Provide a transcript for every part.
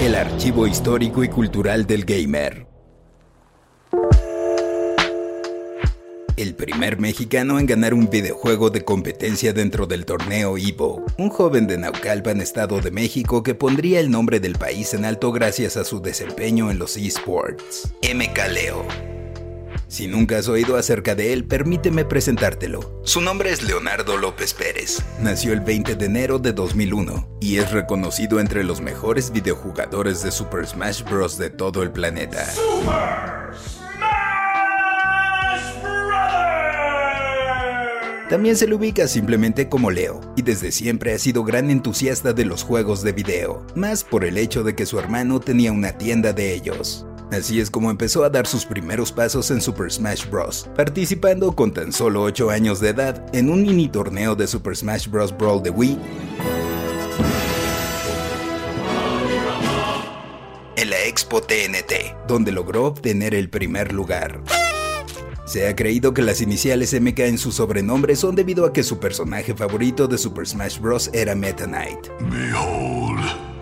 El archivo histórico y cultural del gamer. El primer mexicano en ganar un videojuego de competencia dentro del torneo Evo, un joven de Naucalpan, Estado de México, que pondría el nombre del país en alto gracias a su desempeño en los esports. MK Leo. Si nunca has oído acerca de él, permíteme presentártelo. Su nombre es Leonardo López Pérez. Nació el 20 de enero de 2001 y es reconocido entre los mejores videojugadores de Super Smash Bros. de todo el planeta. También se le ubica simplemente como Leo, y desde siempre ha sido gran entusiasta de los juegos de video, más por el hecho de que su hermano tenía una tienda de ellos. Así es como empezó a dar sus primeros pasos en Super Smash Bros., participando con tan solo 8 años de edad en un mini torneo de Super Smash Bros. Brawl de Wii en la Expo TNT, donde logró obtener el primer lugar. Se ha creído que las iniciales MK en su sobrenombre son debido a que su personaje favorito de Super Smash Bros. era Meta Knight.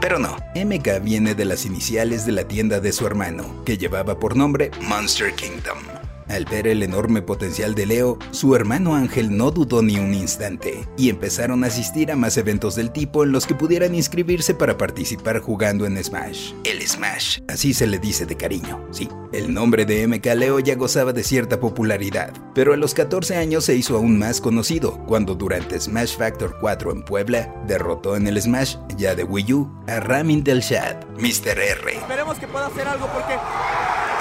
Pero no, MK viene de las iniciales de la tienda de su hermano, que llevaba por nombre Monster Kingdom. Al ver el enorme potencial de Leo, su hermano Ángel no dudó ni un instante y empezaron a asistir a más eventos del tipo en los que pudieran inscribirse para participar jugando en Smash. El Smash, así se le dice de cariño, sí. El nombre de MK Leo ya gozaba de cierta popularidad, pero a los 14 años se hizo aún más conocido cuando durante Smash Factor 4 en Puebla derrotó en el Smash ya de Wii U a Ramin Del Shad, Mr. R. Esperemos que pueda hacer algo porque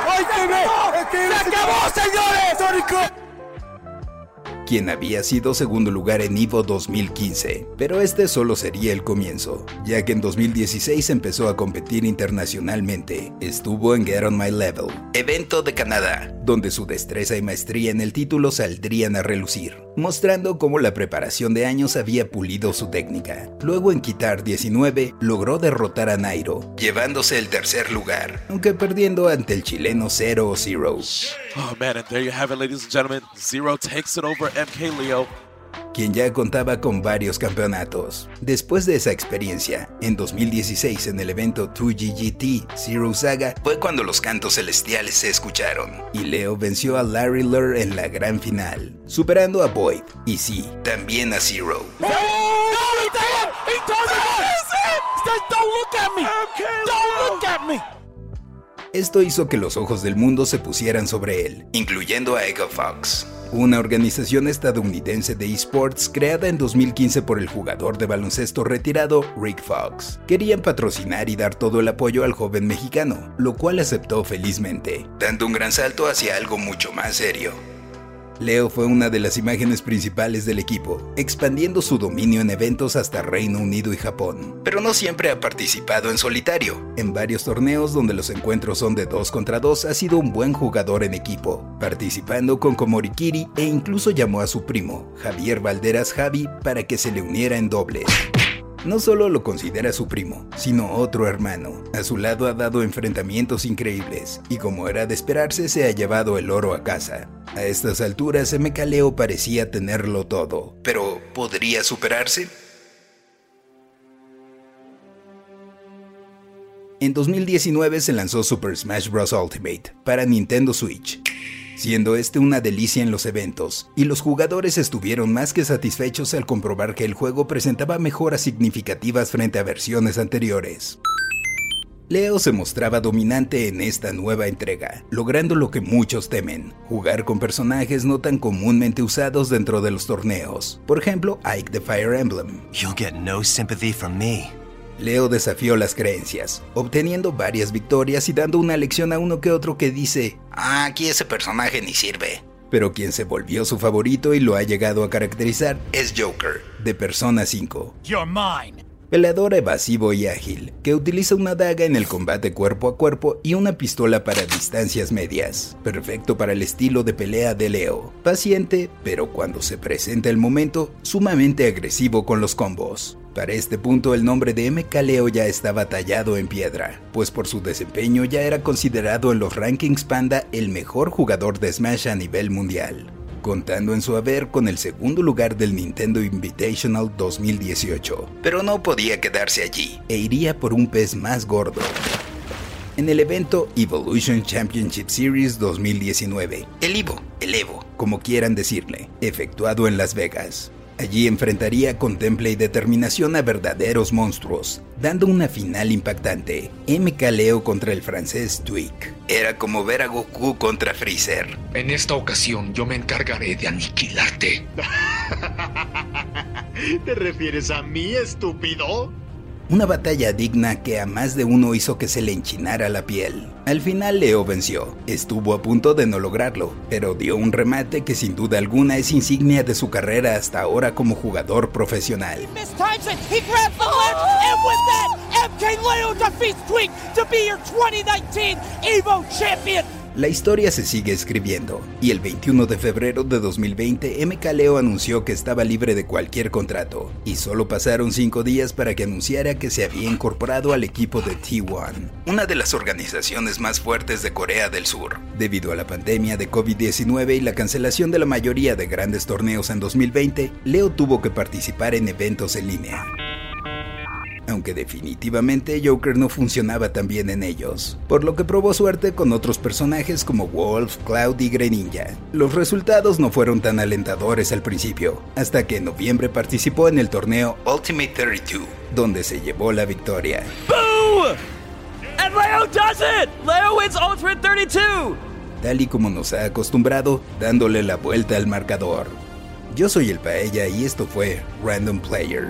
¡Se acabó, señores! Quien había sido segundo lugar en Evo 2015, pero este solo sería el comienzo, ya que en 2016 empezó a competir internacionalmente. Estuvo en Get On My Level, evento de Canadá, donde su destreza y maestría en el título saldrían a relucir, mostrando cómo la preparación de años había pulido su técnica. Luego en Quitar 19 logró derrotar a Nairo, llevándose el tercer lugar, aunque perdiendo ante el chileno Zero Zero. Oh man, and there you have it, ladies and gentlemen. Zero takes it over MK Leo. quien ya contaba con varios campeonatos. Después de esa experiencia, en 2016 en el evento 2GGT Zero Saga fue cuando los cantos celestiales se escucharon y Leo venció a Larry Lur en la gran final, superando a Boyd y sí, también a Zero. Esto hizo que los ojos del mundo se pusieran sobre él, incluyendo a Ego Fox, una organización estadounidense de esports creada en 2015 por el jugador de baloncesto retirado Rick Fox. Querían patrocinar y dar todo el apoyo al joven mexicano, lo cual aceptó felizmente, dando un gran salto hacia algo mucho más serio. Leo fue una de las imágenes principales del equipo, expandiendo su dominio en eventos hasta Reino Unido y Japón. Pero no siempre ha participado en solitario. En varios torneos donde los encuentros son de 2 contra 2 ha sido un buen jugador en equipo, participando con Komorikiri e incluso llamó a su primo, Javier Valderas Javi, para que se le uniera en dobles. No solo lo considera su primo, sino otro hermano. A su lado ha dado enfrentamientos increíbles, y como era de esperarse, se ha llevado el oro a casa. A estas alturas, MK Leo parecía tenerlo todo, pero ¿podría superarse? En 2019 se lanzó Super Smash Bros. Ultimate para Nintendo Switch siendo este una delicia en los eventos, y los jugadores estuvieron más que satisfechos al comprobar que el juego presentaba mejoras significativas frente a versiones anteriores. Leo se mostraba dominante en esta nueva entrega, logrando lo que muchos temen, jugar con personajes no tan comúnmente usados dentro de los torneos, por ejemplo Ike the Fire Emblem. You'll get no sympathy from me. Leo desafió las creencias, obteniendo varias victorias y dando una lección a uno que otro que dice, ah, aquí ese personaje ni sirve. Pero quien se volvió su favorito y lo ha llegado a caracterizar es Joker, de Persona 5. Peleador evasivo y ágil, que utiliza una daga en el combate cuerpo a cuerpo y una pistola para distancias medias, perfecto para el estilo de pelea de Leo. Paciente, pero cuando se presenta el momento, sumamente agresivo con los combos. Para este punto el nombre de MK Leo ya estaba tallado en piedra, pues por su desempeño ya era considerado en los rankings Panda el mejor jugador de Smash a nivel mundial. contando en su haber con el segundo lugar del Nintendo Invitational 2018. Pero no podía quedarse allí e iría por un pez más gordo. En el evento Evolution Championship Series 2019, el Evo, el Evo, como quieran decirle, efectuado en Las Vegas. Allí enfrentaría con temple y determinación a verdaderos monstruos, dando una final impactante. MK Leo contra el francés Tweak. Era como ver a Goku contra Freezer. En esta ocasión yo me encargaré de aniquilarte. ¿Te refieres a mí, estúpido? Una batalla digna que a más de uno hizo que se le enchinara la piel. Al final Leo venció. Estuvo a punto de no lograrlo, pero dio un remate que sin duda alguna es insignia de su carrera hasta ahora como jugador profesional. La historia se sigue escribiendo, y el 21 de febrero de 2020 MK Leo anunció que estaba libre de cualquier contrato, y solo pasaron cinco días para que anunciara que se había incorporado al equipo de T1, una de las organizaciones más fuertes de Corea del Sur. Debido a la pandemia de COVID-19 y la cancelación de la mayoría de grandes torneos en 2020, Leo tuvo que participar en eventos en línea aunque definitivamente Joker no funcionaba tan bien en ellos, por lo que probó suerte con otros personajes como Wolf, Cloud y Greninja. Los resultados no fueron tan alentadores al principio, hasta que en noviembre participó en el torneo Ultimate 32, donde se llevó la victoria. ¡Boo! And Leo does it! Leo wins Ultimate 32! Tal y como nos ha acostumbrado, dándole la vuelta al marcador. Yo soy el Paella y esto fue Random Player.